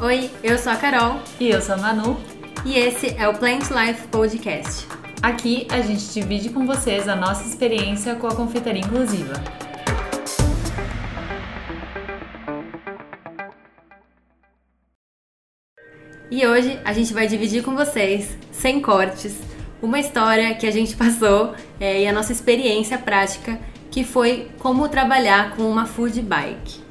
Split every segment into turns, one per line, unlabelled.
Oi, eu sou a Carol
E eu sou a Manu.
e esse é o Plant Life Podcast.
Aqui a gente divide com vocês a nossa experiência com a confeitaria inclusiva.
E hoje a gente vai dividir com vocês, sem cortes, uma história que a gente passou é, e a nossa experiência prática, que foi como trabalhar com uma food bike.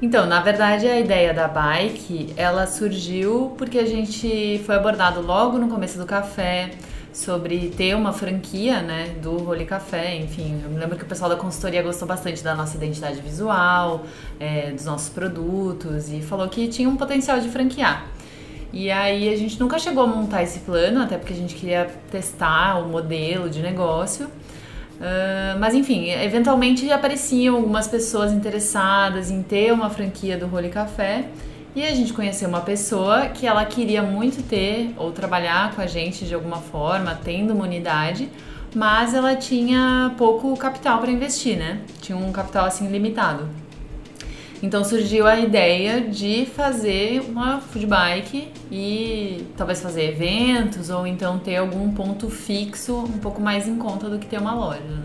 Então, na verdade, a ideia da bike, ela surgiu porque a gente foi abordado logo no começo do café sobre ter uma franquia, né, do Role Café, enfim, eu me lembro que o pessoal da consultoria gostou bastante da nossa identidade visual, é, dos nossos produtos e falou que tinha um potencial de franquear. E aí a gente nunca chegou a montar esse plano, até porque a gente queria testar o modelo de negócio. Ah, mas enfim, eventualmente apareciam algumas pessoas interessadas em ter uma franquia do Role Café. E a gente conheceu uma pessoa que ela queria muito ter ou trabalhar com a gente de alguma forma, tendo uma unidade, mas ela tinha pouco capital para investir, né? Tinha um capital assim limitado. Então surgiu a ideia de fazer uma food bike e talvez fazer eventos ou então ter algum ponto fixo um pouco mais em conta do que ter uma loja. Né?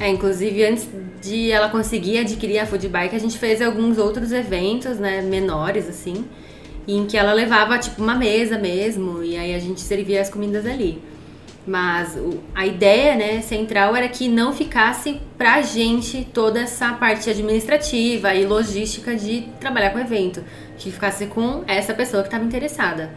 É, inclusive antes de ela conseguir adquirir a food bike, a gente fez alguns outros eventos, né, menores assim, em que ela levava tipo uma mesa mesmo e aí a gente servia as comidas ali. Mas a ideia, né, central era que não ficasse pra gente toda essa parte administrativa e logística de trabalhar com o evento, que ficasse com essa pessoa que estava interessada.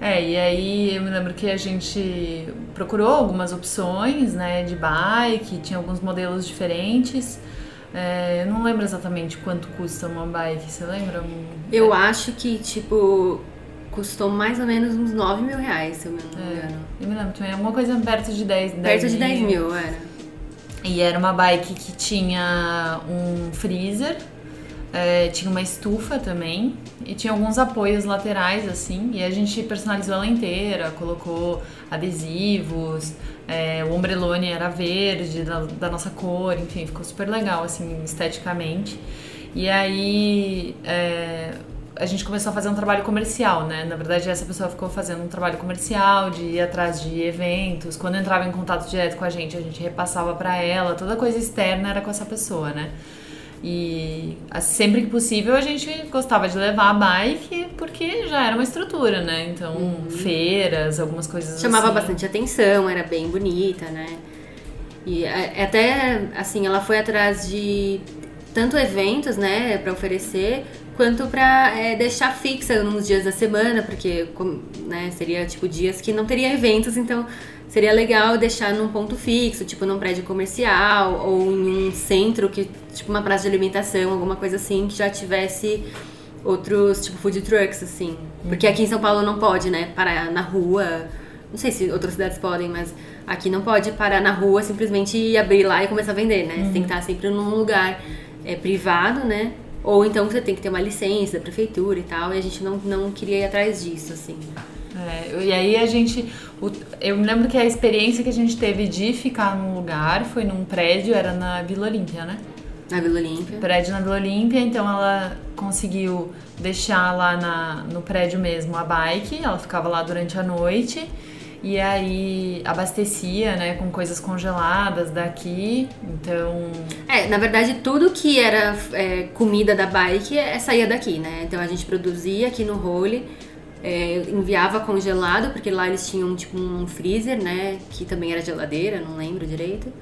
É, e aí eu me lembro que a gente procurou algumas opções, né, de bike, tinha alguns modelos diferentes. É, eu não lembro exatamente quanto custa uma bike, você lembra?
Eu acho que, tipo, custou mais ou menos uns 9 mil reais, se eu não me engano.
Eu me lembro também, alguma coisa perto de 10,
Perto de 10 mil, era.
E era uma bike que tinha um freezer, é, tinha uma estufa também e tinha alguns apoios laterais assim. E a gente personalizou ela inteira, colocou adesivos, é, o ombrelone era verde da, da nossa cor, enfim, ficou super legal assim esteticamente. E aí é, a gente começou a fazer um trabalho comercial, né? Na verdade, essa pessoa ficou fazendo um trabalho comercial de ir atrás de eventos. Quando entrava em contato direto com a gente, a gente repassava pra ela. Toda coisa externa era com essa pessoa, né? E sempre que possível a gente gostava de levar a bike porque já era uma estrutura, né? Então, feiras, algumas coisas
Chamava
assim.
bastante atenção, era bem bonita, né? E é- até, assim, ela foi atrás de tanto eventos, né, pra oferecer, quanto pra é, deixar fixa nos dias da semana, porque, né, seria, tipo, dias que não teria eventos, então seria legal deixar num ponto fixo, tipo, num prédio comercial, ou em um centro, que tipo, uma praça de alimentação, alguma coisa assim, que já tivesse outros, tipo, food trucks, assim. Porque aqui em São Paulo não pode, né, parar na rua. Não sei se outras cidades podem, mas aqui não pode parar na rua simplesmente abrir lá e começar a vender, né? Você tem que estar sempre num lugar é, privado, né? Ou então você tem que ter uma licença da prefeitura e tal, e a gente não, não queria ir atrás disso, assim.
É, e aí a gente. o- eu me lembro que a experiência que a gente teve de ficar num lugar foi num prédio, era na Vila Olímpia, né?
Na Vila Olímpia.
prédio na Vila Olímpia, então ela conseguiu deixar lá na, no prédio mesmo a bike, ela ficava lá durante a noite e aí abastecia, né, com coisas congeladas daqui, então
É, na verdade, tudo que era é, comida da bike é, saía daqui, né? Então a gente produzia aqui no Role, é, enviava congelado, porque lá eles tinham tipo um freezer, né? Que também era geladeira, não lembro direito.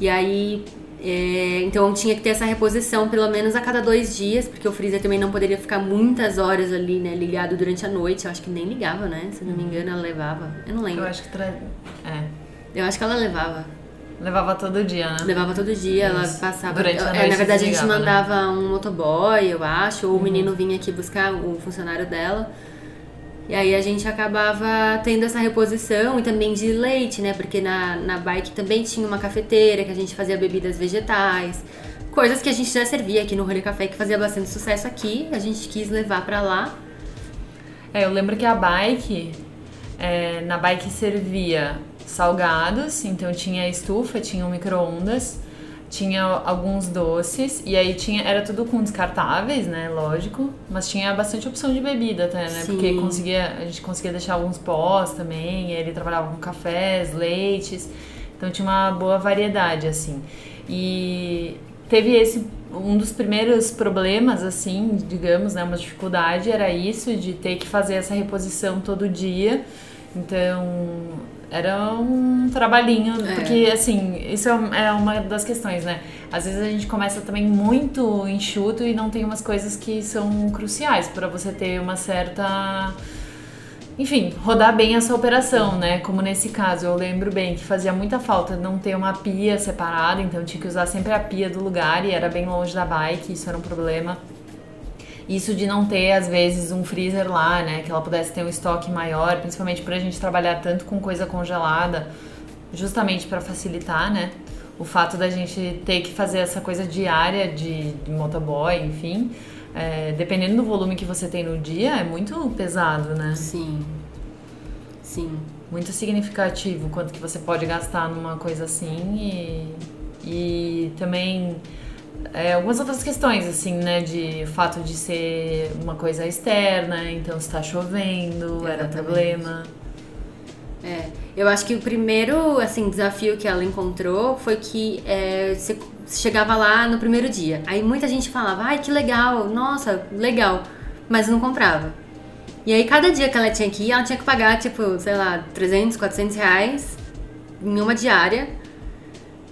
E aí, é, então tinha que ter essa reposição pelo menos a cada dois dias, porque o freezer também não poderia ficar muitas horas ali, né? Ligado durante a noite. Eu acho que nem ligava, né? Se eu não me engano, ela levava. Eu não lembro.
eu acho que tra... é,
Eu acho que ela levava.
levava todo dia, né?
Levava todo dia, ela
Isso.
passava.
Durante a
é,
noite
na verdade, a gente
né?
mandava um motoboy, eu acho, ou o menino vinha aqui buscar o funcionário dela. E aí a gente acabava tendo essa reposição e também de leite, né? Porque na, na bike também tinha uma cafeteira que a gente fazia bebidas vegetais. Coisas que a gente já servia aqui no Rolê Café, que fazia bastante sucesso aqui. A gente quis levar pra lá.
É, eu lembro que a bike, é, na bike servia salgados, então tinha estufa, tinha um micro-ondas, tinha alguns doces e aí tinha era tudo com descartáveis, né, lógico, mas tinha bastante opção de bebida até, né?
Sim.
Porque conseguia, a gente conseguia deixar alguns pós também, ele trabalhava com cafés, leites. Então tinha uma boa variedade assim. E teve esse um dos primeiros problemas assim, digamos, né, uma dificuldade era isso de ter que fazer essa reposição todo dia. Então, era um trabalhinho,
É.
porque assim, isso é um- é uma das questões, né? Às vezes a gente começa também muito enxuto e não tem umas coisas que são cruciais para você ter uma certa enfim, rodar bem essa operação, né? Como nesse caso, eu lembro bem que fazia muita falta não ter uma pia separada, então tinha que usar sempre a pia do lugar e era bem longe da bike, isso era um problema. Isso de não ter, às vezes, um freezer lá, né? Que ela pudesse ter um estoque maior, principalmente pra gente trabalhar tanto com coisa congelada, justamente para facilitar, né? O fato da gente ter que fazer essa coisa diária de, de motoboy, enfim. é, dependendo do volume que você tem no dia, é muito pesado, né?
Sim. Sim.
Muito significativo quanto que você pode gastar numa coisa assim e, e também é, algumas outras questões, assim, né? De fato de ser uma coisa externa, então se tá chovendo, era
Exatamente.
problema.
É, eu acho que o primeiro assim desafio que ela encontrou foi que é, você chegava lá no primeiro dia. Aí muita gente falava, ai que legal, nossa, legal, mas não comprava. E aí cada dia que ela tinha que ir, ela tinha que pagar tipo, sei lá, 300, 400 reais em uma diária.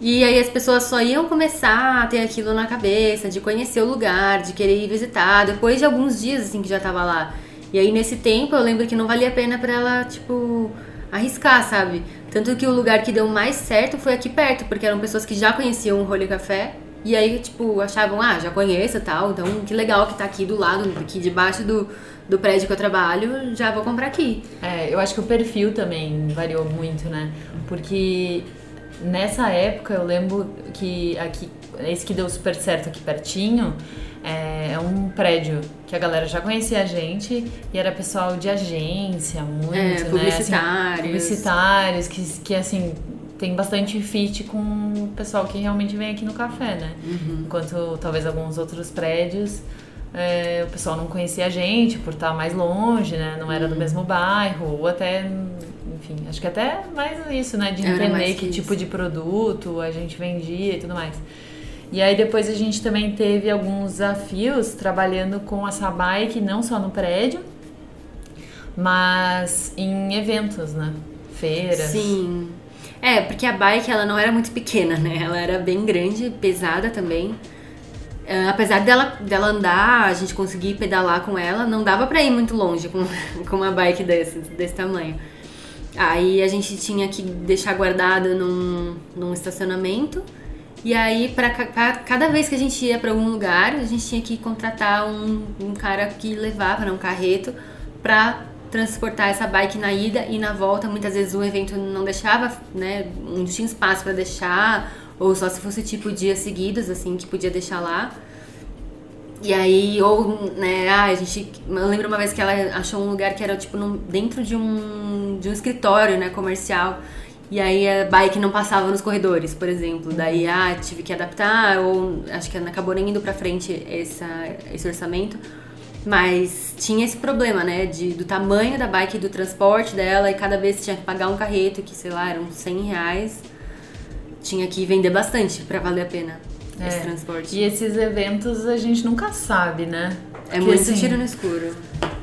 E aí as pessoas só iam começar a ter aquilo na cabeça, de conhecer o lugar, de querer ir visitar, depois de alguns dias assim que já tava lá. E aí nesse tempo eu lembro que não valia a pena pra ela, tipo, arriscar, sabe? Tanto que o lugar que deu mais certo foi aqui perto, porque eram pessoas que já conheciam o Rolê Café. E aí, tipo, achavam, ah, já conheço tal, então que legal que tá aqui do lado, aqui debaixo do, do prédio que eu trabalho, já vou comprar aqui.
É, eu acho que o perfil também variou muito, né? Porque nessa época eu lembro que aqui, esse que deu super certo aqui pertinho, é, é um prédio que a galera já conhecia a gente e era pessoal de agência, muito,
É,
né? Assim,
publicitários.
publicitários, que, que assim, tem bastante fit com o pessoal que realmente vem aqui no café, né?
Uhum.
Enquanto talvez alguns outros prédios é, o pessoal não conhecia a gente por estar mais longe, né? Não
Uhum.
era do mesmo bairro, ou até, enfim, acho que até mais isso, né? De entender que
que
tipo de produto a gente vendia e tudo mais. E aí depois a gente também teve alguns desafios trabalhando com essa bike, não só no prédio, mas em eventos, né? Feiras.
Sim. É, porque a bike ela não era muito pequena, né? Ela era bem grande, pesada também. É, apesar dela, dela andar, a gente conseguir pedalar com ela, não dava pra ir muito longe com, com uma bike desse, desse tamanho. Aí a gente tinha que deixar guardada num, num estacionamento. E aí, pra, pra cada vez que a gente ia pra algum lugar, a gente tinha que contratar um, um cara que levava, né, um carreto, pra transportar essa bike na ida e na volta. Muitas vezes o evento não deixava, né? Não tinha espaço pra deixar, ou só se fosse tipo dias seguidos, assim, que podia deixar lá. E aí, ou, né, ah, a gente. Eu lembro uma vez que ela achou um lugar que era, tipo, num- dentro de um, de um escritório, né, comercial. E aí a bike não passava nos corredores, por exemplo. Daí, ah, tive que adaptar, ou acho que acabou nem indo pra frente essa, esse orçamento. Mas tinha esse problema, né, de, do tamanho da bike e do transporte dela, e cada vez tinha que pagar um carreto, que sei lá, eram 100 reais. Tinha que vender bastante pra valer a pena esse
É.
transporte.
E esses eventos a gente nunca sabe, né?
É
Porque,
muito
assim,
tiro no escuro.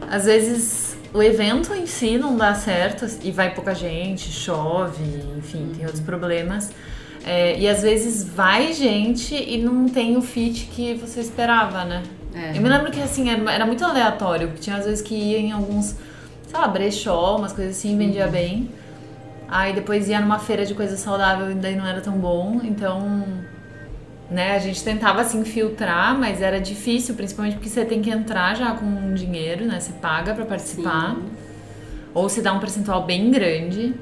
Às vezes o evento em si não dá certo e vai pouca gente, chove, enfim, tem outros problemas. É, e às vezes vai gente e não tem o fit que você esperava, né?
É.
Eu me lembro que assim, era, era muito aleatório, porque tinha às vezes que ia em alguns, sei lá, brechó, umas coisas assim, vendia bem. Aí depois ia numa feira de coisa saudável e daí não era tão bom, então né? A gente tentava assim filtrar, mas era difícil, principalmente porque você tem que entrar já com dinheiro, né? Você paga pra participar.
Sim.
Ou se dá um percentual bem grande.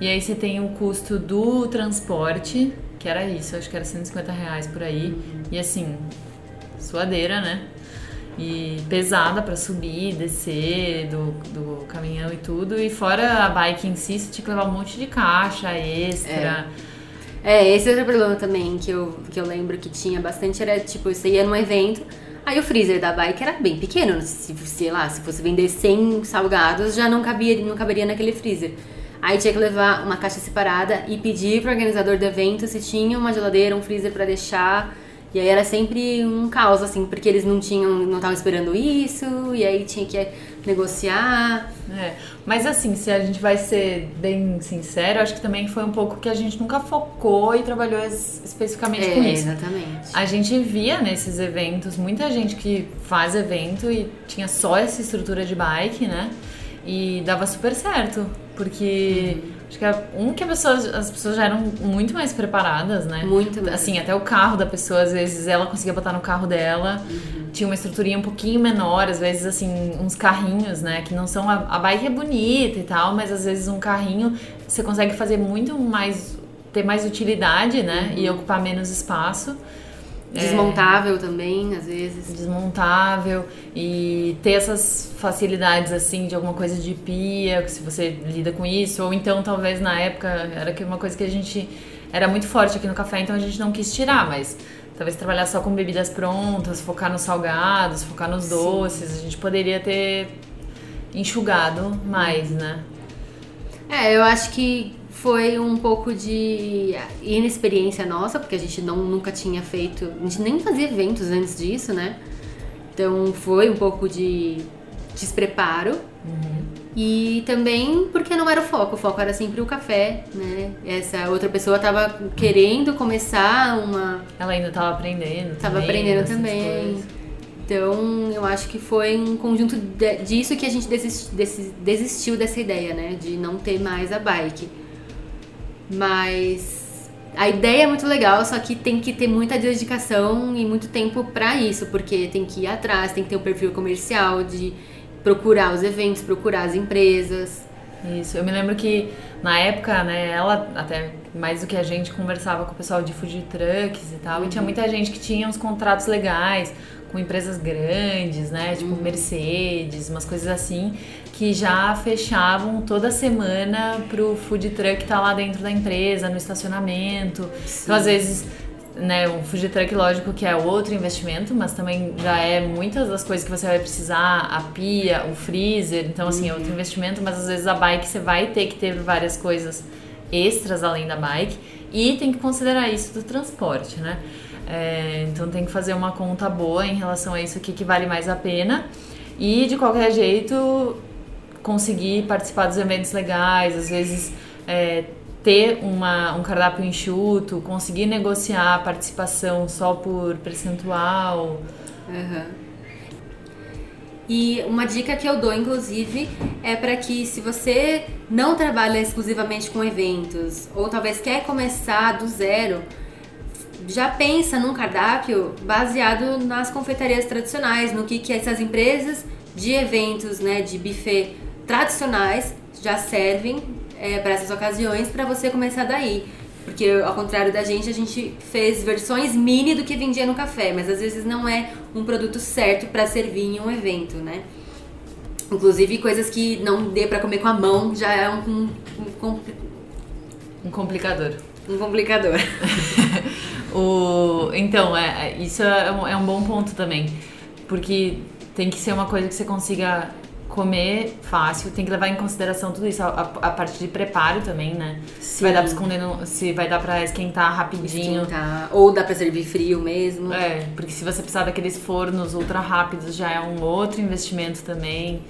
E aí você tem o custo do transporte, que era isso, acho que era 150 reais por aí. E assim, suadeira, né? E pesada pra subir, descer do, do caminhão e tudo. E fora a bike em si, você tinha que levar um monte de caixa extra.
É, esse é outro problema também que eu, que eu lembro que tinha bastante era tipo, você ia num evento, aí o freezer da bike era bem pequeno, se, sei lá, se fosse vender 100 salgados, já não cabia, não caberia naquele freezer. Aí tinha que levar uma caixa separada e pedir pro organizador do evento se tinha uma geladeira, um freezer para deixar. E aí era sempre um caos, assim, porque eles não tinham, não estavam esperando isso, e aí tinha que negociar.
É, mas assim, se a gente vai ser bem sincero, acho que também foi um pouco que a gente nunca focou e trabalhou especificamente
é,
com isso.
Exatamente.
A gente via nesses eventos muita gente que faz evento e tinha só essa estrutura de bike, né? E dava super certo, porque uhum. Acho que é um que pessoa, as pessoas já eram muito mais preparadas, né?
Muito mais.
Assim, até o carro da pessoa, às vezes ela conseguia botar no carro dela. Uhum. Tinha uma estruturinha um pouquinho menor, às vezes assim, uns carrinhos, né? Que não são. A, a bike é bonita e tal, mas às vezes um carrinho você consegue fazer muito mais. ter mais utilidade, né? Uhum. E ocupar menos espaço.
Desmontável é, também, às vezes.
Desmontável e ter essas facilidades assim de alguma coisa de pia, se você lida com isso, ou então talvez na época era que uma coisa que a gente era muito forte aqui no café, então a gente não quis tirar, mas talvez trabalhar só com bebidas prontas, focar nos salgados, focar nos doces, Sim. a gente poderia ter enxugado mais, né?
É, eu acho que foi um pouco de inexperiência nossa, porque a gente não, nunca tinha feito. A gente nem fazia eventos antes disso, né? Então foi um pouco de despreparo. Uhum. E também porque não era o foco, o foco era sempre o café, né? Essa outra pessoa tava querendo começar uma.
Ela ainda tava aprendendo.
Tava também, aprendendo também. Coisas. Então eu acho que foi um conjunto de, disso que a gente desistiu, desistiu dessa ideia, né? De não ter mais a bike. Mas a ideia é muito legal, só que tem que ter muita dedicação e muito tempo para isso, porque tem que ir atrás, tem que ter um perfil comercial de procurar os eventos, procurar as empresas.
Isso, eu me lembro que na época, né, ela até mais do que a gente conversava com o pessoal de food trucks e tal, uhum. e tinha uhum. muita gente que tinha uns contratos legais com empresas grandes, né, tipo uhum. Mercedes, umas coisas assim, que já fechavam toda semana pro food truck estar tá lá dentro da empresa, no estacionamento. Sim. Então, às vezes, né, um food truck, lógico que é outro investimento, mas também já é muitas das coisas que você vai precisar, a pia, o freezer, então, assim, uhum. é outro uhum. investimento, mas às vezes a bike você vai ter que ter várias coisas extras além da bike e tem que considerar isso do transporte, né? É, então tem que fazer uma conta boa em relação a isso, o que, que vale mais a pena. E de qualquer jeito, conseguir participar dos eventos legais, às vezes é, ter uma, um cardápio enxuto, conseguir negociar a participação só por percentual.
Uhum. E uma dica que eu dou, inclusive, é para que se você não trabalha exclusivamente com eventos, ou talvez quer começar do zero, já pensa num cardápio baseado nas confeitarias tradicionais, no que, que essas empresas de eventos, né, de buffet tradicionais já servem é, para essas ocasiões para você começar daí. Porque ao contrário da gente, a gente fez versões mini do que vendia no café, mas às vezes não é um produto certo para servir em um evento, né? Inclusive coisas que não dê para comer com a mão já é um, um,
um, um complicador.
Um complicador.
o, então, é, é, isso é um, é um bom ponto também. Porque tem que ser uma coisa que você consiga comer fácil, tem que levar em consideração tudo isso, a, a, parte de preparo também, né? Sim. Se vai dar pra esconder, no, se vai dar pra esquentar rapidinho.
Esquentar. Ou dá pra servir frio mesmo.
É, porque se você precisar daqueles fornos ultra rápidos já é um outro investimento também.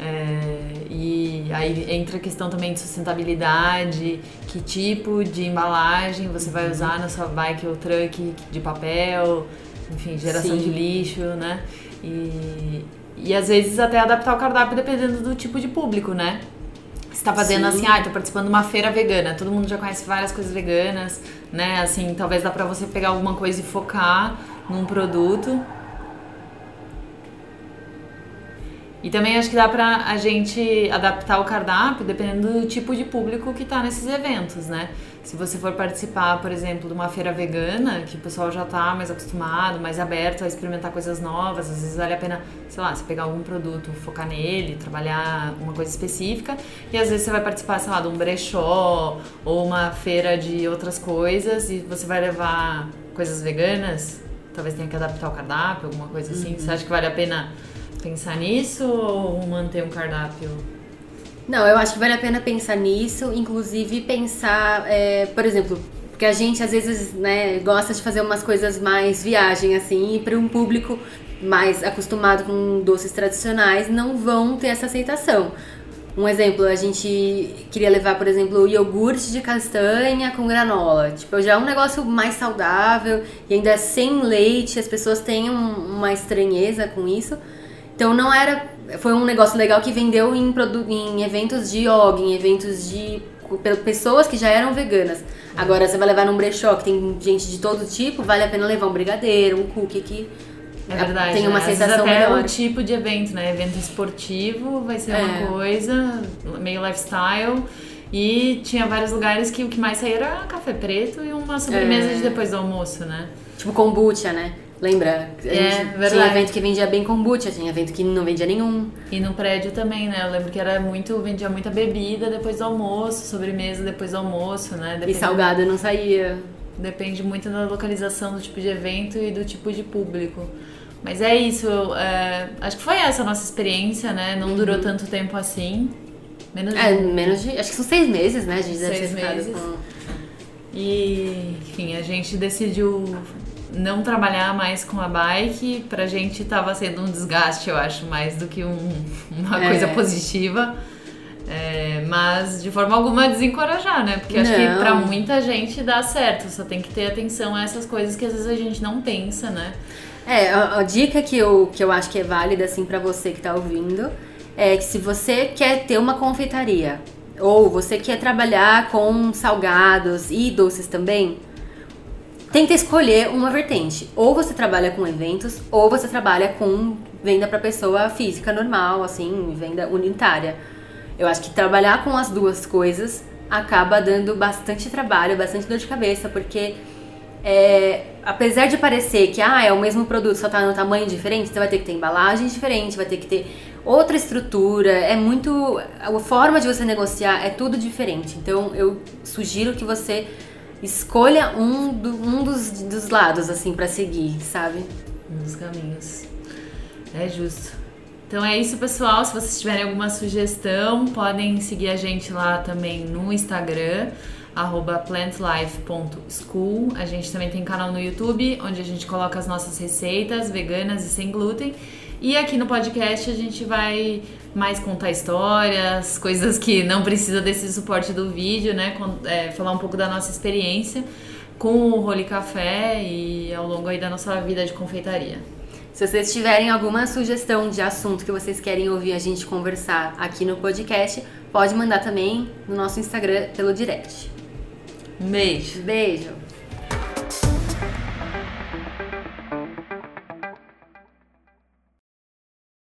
É, e aí entra a questão também de sustentabilidade, que tipo de embalagem você vai usar na sua bike ou truck de papel, enfim, geração Sim. de lixo, né? E, e às vezes até adaptar o cardápio dependendo do tipo de público, né? Você tá fazendo Sim. assim, ah, tô participando de uma feira vegana, todo mundo já conhece várias coisas veganas, né? Assim, talvez dá pra você pegar alguma coisa e focar num produto. E também acho que dá pra a gente adaptar o cardápio dependendo do tipo de público que tá nesses eventos, né? Se você for participar, por exemplo, de uma feira vegana, que o pessoal já tá mais acostumado, mais aberto a experimentar coisas novas, às vezes vale a pena, sei lá, você pegar algum produto, focar nele, trabalhar uma coisa específica, e às vezes você vai participar, sei lá, de um brechó ou uma feira de outras coisas e você vai levar coisas veganas, talvez tenha que adaptar o cardápio, alguma coisa assim. Uhum. Você acha que vale a pena pensar nisso ou manter um cardápio
não, eu acho que vale a pena pensar nisso, inclusive pensar, é, por exemplo, porque a gente às vezes né, gosta de fazer umas coisas mais viagem assim, e para um público mais acostumado com doces tradicionais não vão ter essa aceitação. Um exemplo, a gente queria levar, por exemplo, iogurte de castanha com granola. Tipo, já é um negócio mais saudável e ainda sem leite, as pessoas têm uma estranheza com isso. Então não era. Foi um negócio legal que vendeu em, em eventos de yoga, em eventos de. pessoas que já eram veganas. Agora você vai levar num brechó que tem gente de todo tipo, vale a pena levar um brigadeiro, um cookie que.
É verdade.
Tem uma
né?
sensação
até
melhor.
o tipo de evento, né? Evento esportivo vai ser é. uma coisa, meio lifestyle. E tinha vários lugares que o que mais saía era café preto e uma sobremesa é. de depois do almoço, né?
Tipo kombucha, né? Lembra?
É, verdade.
Tinha evento que vendia bem kombucha, tinha evento que não vendia nenhum.
E no prédio também, né? Eu lembro que era muito, vendia muita bebida depois do almoço, sobremesa depois do almoço, né?
Depende, e salgado não saía.
Depende muito da localização do tipo de evento e do tipo de público. Mas é isso, é, acho que foi essa a nossa experiência, né? Não uhum. durou tanto tempo assim.
Menos de... É, menos de. Acho que são seis meses, né? A gente deve
seis meses. Com... E, enfim, a gente decidiu não trabalhar mais com a bike, pra gente tava sendo um desgaste, eu acho, mais do que um, uma é. coisa positiva. É, mas de forma alguma desencorajar, né? Porque acho que pra muita gente dá certo, só tem que ter atenção a essas coisas que às vezes a gente não pensa, né?
É, a, a dica que eu, que eu acho que é válida, assim, para você que tá ouvindo, é que se você quer ter uma confeitaria, ou você quer trabalhar com salgados e doces também, tenta escolher uma vertente. Ou você trabalha com eventos, ou você trabalha com venda para pessoa física normal, assim, venda unitária. Eu acho que trabalhar com as duas coisas acaba dando bastante trabalho, bastante dor de cabeça, porque é, apesar de parecer que ah, é o mesmo produto, só tá no tamanho diferente, você vai ter que ter embalagem diferente, vai ter que ter outra estrutura, é muito. A forma de você negociar é tudo diferente. Então eu sugiro que você escolha um, do, um dos, dos lados, assim, para seguir, sabe?
Um dos caminhos. É justo. Então é isso, pessoal. Se vocês tiverem alguma sugestão, podem seguir a gente lá também no Instagram, plantlife.school. A gente também tem canal no YouTube, onde a gente coloca as nossas receitas veganas e sem glúten. E aqui no podcast a gente vai mais contar histórias, coisas que não precisa desse suporte do vídeo, né? É, falar um pouco da nossa experiência com o Role Café e ao longo aí da nossa vida de confeitaria.
Se vocês tiverem alguma sugestão de assunto que vocês querem ouvir a gente conversar aqui no podcast, pode mandar também no nosso Instagram pelo direct.
Um beijo.
Beijo.